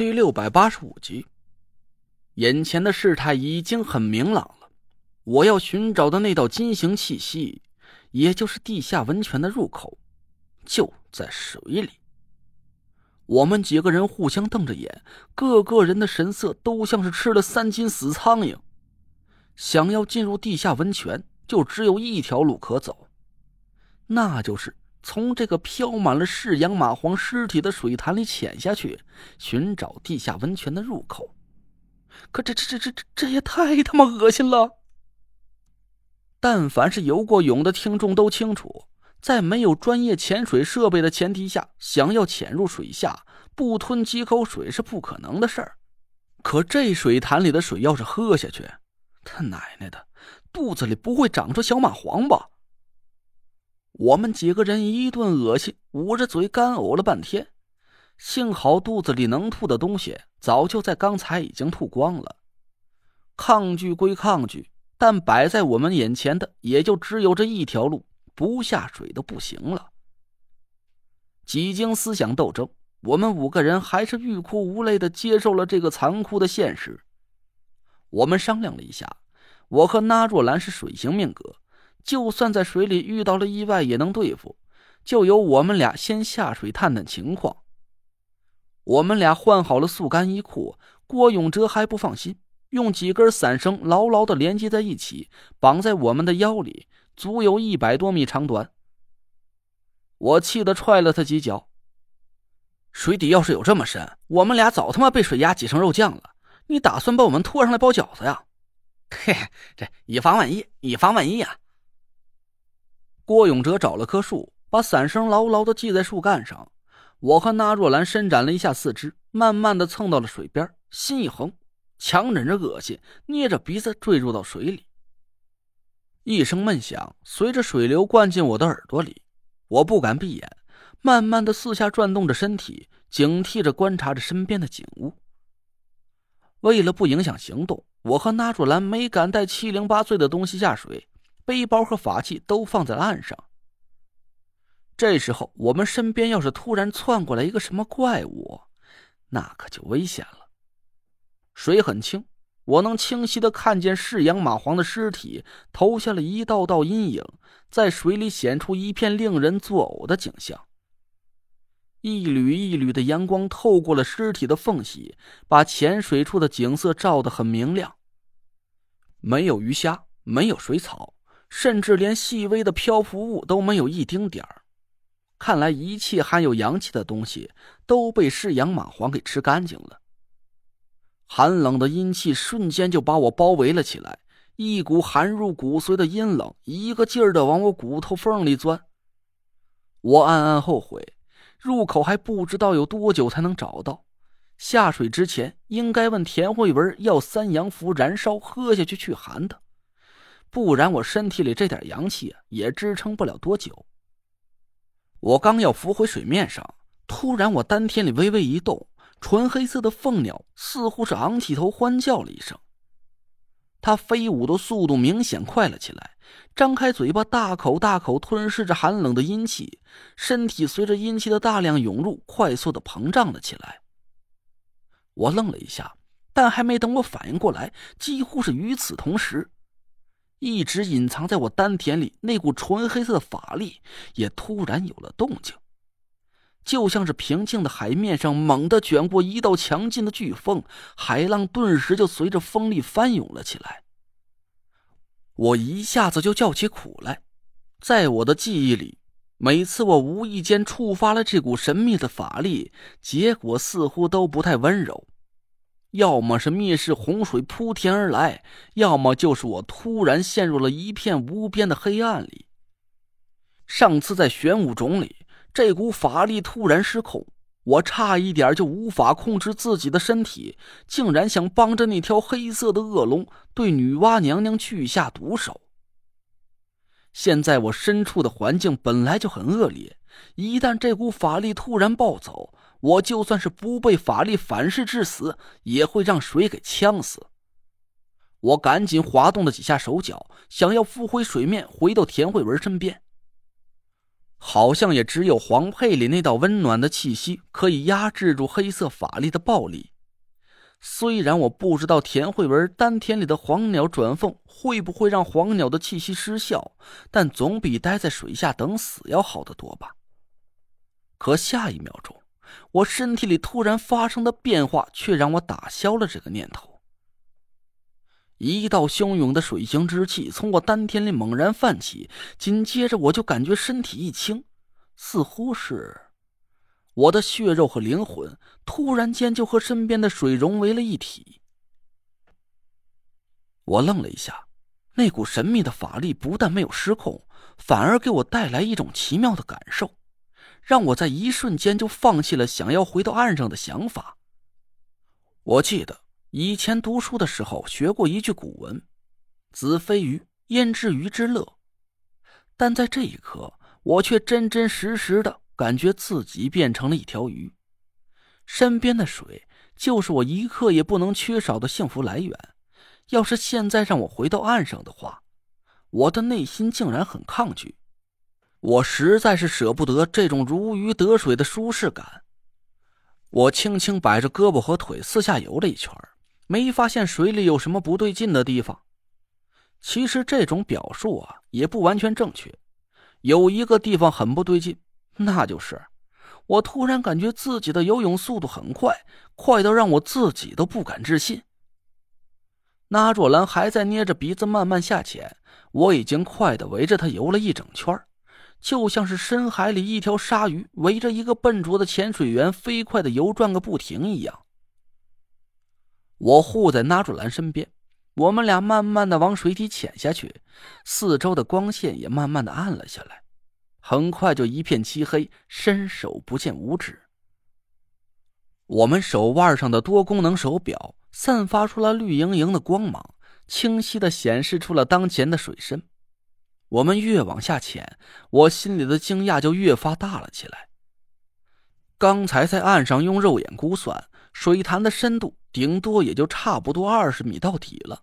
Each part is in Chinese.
第六百八十五集，眼前的事态已经很明朗了。我要寻找的那道金形气息，也就是地下温泉的入口，就在水里。我们几个人互相瞪着眼，个个人的神色都像是吃了三斤死苍蝇。想要进入地下温泉，就只有一条路可走，那就是从这个飘满了噬阳蚂蟥尸体的水潭里潜下去，寻找地下温泉的入口。可这这这这这这也太他妈恶心了！但凡是游过泳的听众都清楚。在没有专业潜水设备的前提下，想要潜入水下不吞几口水是不可能的事儿。可这水潭里的水要是喝下去，他奶奶的，肚子里不会长出小蚂蟥吧？我们几个人一顿恶心，捂着嘴干呕了半天。幸好肚子里能吐的东西早就在刚才已经吐光了。抗拒归抗拒，但摆在我们眼前的也就只有这一条路。不下水都不行了。几经思想斗争，我们五个人还是欲哭无泪的接受了这个残酷的现实。我们商量了一下，我和那若兰是水行命格，就算在水里遇到了意外也能对付。就由我们俩先下水探探情况。我们俩换好了速干衣裤，郭永哲还不放心，用几根伞绳牢牢的连接在一起，绑在我们的腰里。足有一百多米长短。我气得踹了他几脚。水底要是有这么深，我们俩早他妈被水压挤成肉酱了。你打算把我们拖上来包饺子呀？嘿，这以防万一，以防万一呀！郭永哲找了棵树，把伞绳牢牢的系在树干上。我和那若兰伸展了一下四肢，慢慢的蹭到了水边，心一横，强忍着恶心，捏着鼻子坠入到水里。一声闷响，随着水流灌进我的耳朵里，我不敢闭眼，慢慢的四下转动着身体，警惕着观察着身边的景物。为了不影响行动，我和那若兰没敢带七零八碎的东西下水，背包和法器都放在了岸上。这时候，我们身边要是突然窜过来一个什么怪物，那可就危险了。水很清。我能清晰的看见噬阳蚂蟥的尸体投下了一道道阴影，在水里显出一片令人作呕的景象。一缕一缕的阳光透过了尸体的缝隙，把浅水处的景色照得很明亮。没有鱼虾，没有水草，甚至连细微的漂浮物都没有一丁点儿。看来一切含有阳气的东西都被噬阳蚂蟥给吃干净了。寒冷的阴气瞬间就把我包围了起来，一股寒入骨髓的阴冷，一个劲儿的往我骨头缝里钻。我暗暗后悔，入口还不知道有多久才能找到。下水之前应该问田慧文要三阳符燃烧喝下去去寒的，不然我身体里这点阳气也支撑不了多久。我刚要浮回水面上，突然我丹田里微微一动。纯黑色的凤鸟似乎是昂起头欢叫了一声，它飞舞的速度明显快了起来，张开嘴巴，大口大口吞噬着寒冷的阴气，身体随着阴气的大量涌入，快速的膨胀了起来。我愣了一下，但还没等我反应过来，几乎是与此同时，一直隐藏在我丹田里那股纯黑色的法力也突然有了动静。就像是平静的海面上猛地卷过一道强劲的飓风，海浪顿时就随着风力翻涌了起来。我一下子就叫起苦来，在我的记忆里，每次我无意间触发了这股神秘的法力，结果似乎都不太温柔，要么是灭世洪水铺天而来，要么就是我突然陷入了一片无边的黑暗里。上次在玄武冢里。这股法力突然失控，我差一点就无法控制自己的身体，竟然想帮着那条黑色的恶龙对女娲娘娘去下毒手。现在我身处的环境本来就很恶劣，一旦这股法力突然暴走，我就算是不被法力反噬致死，也会让水给呛死。我赶紧滑动了几下手脚，想要浮回水面，回到田慧文身边。好像也只有黄佩里那道温暖的气息可以压制住黑色法力的暴力。虽然我不知道田慧文丹田里的黄鸟转凤会不会让黄鸟的气息失效，但总比待在水下等死要好得多吧。可下一秒钟，我身体里突然发生的变化却让我打消了这个念头。一道汹涌的水行之气从我丹田里猛然泛起，紧接着我就感觉身体一轻，似乎是我的血肉和灵魂突然间就和身边的水融为了一体。我愣了一下，那股神秘的法力不但没有失控，反而给我带来一种奇妙的感受。让我在一瞬间就放弃了想要回到岸上的想法。我记得以前读书的时候学过一句古文：“子非鱼，焉知鱼之乐？”但在这一刻，我却真真实实的感觉自己变成了一条鱼，身边的水就是我一刻也不能缺少的幸福来源。要是现在让我回到岸上的话，我的内心竟然很抗拒。我实在是舍不得这种如鱼得水的舒适感。我轻轻摆着胳膊和腿四下游了一圈，没发现水里有什么不对劲的地方。其实这种表述啊也不完全正确。有一个地方很不对劲，那就是我突然感觉自己的游泳速度很快，快到让我自己都不敢置信。那若兰还在捏着鼻子慢慢下潜，我已经快的围着她游了一整圈就像是深海里一条鲨鱼围着一个笨拙的潜水员飞快的游转个不停一样。我护在纳卓兰身边，我们俩慢慢的往水底潜下去，四周的光线也慢慢的暗了下来，很快就一片漆黑，伸手不见五指。我们手腕上的多功能手表散发出了绿莹莹的光芒，清晰的显示出了当前的水深。我们越往下潜，我心里的惊讶就越发大了起来。刚才在岸上用肉眼估算，水潭的深度顶多也就差不多二十米到底了，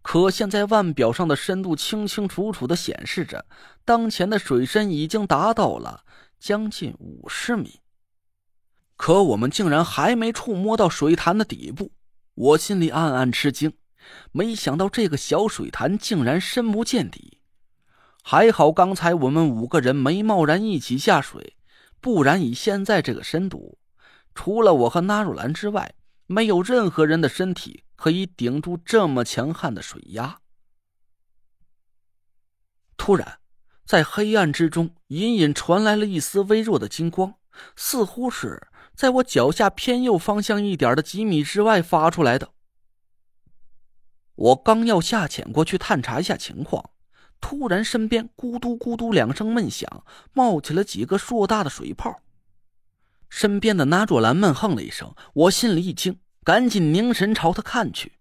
可现在腕表上的深度清清楚楚的显示着，当前的水深已经达到了将近五十米。可我们竟然还没触摸到水潭的底部，我心里暗暗吃惊，没想到这个小水潭竟然深不见底。还好，刚才我们五个人没贸然一起下水，不然以现在这个深度，除了我和纳若兰之外，没有任何人的身体可以顶住这么强悍的水压。突然，在黑暗之中，隐隐传来了一丝微弱的金光，似乎是在我脚下偏右方向一点的几米之外发出来的。我刚要下潜过去探查一下情况。突然，身边咕嘟咕嘟两声闷响，冒起了几个硕大的水泡。身边的纳卓兰闷哼了一声，我心里一惊，赶紧凝神朝他看去。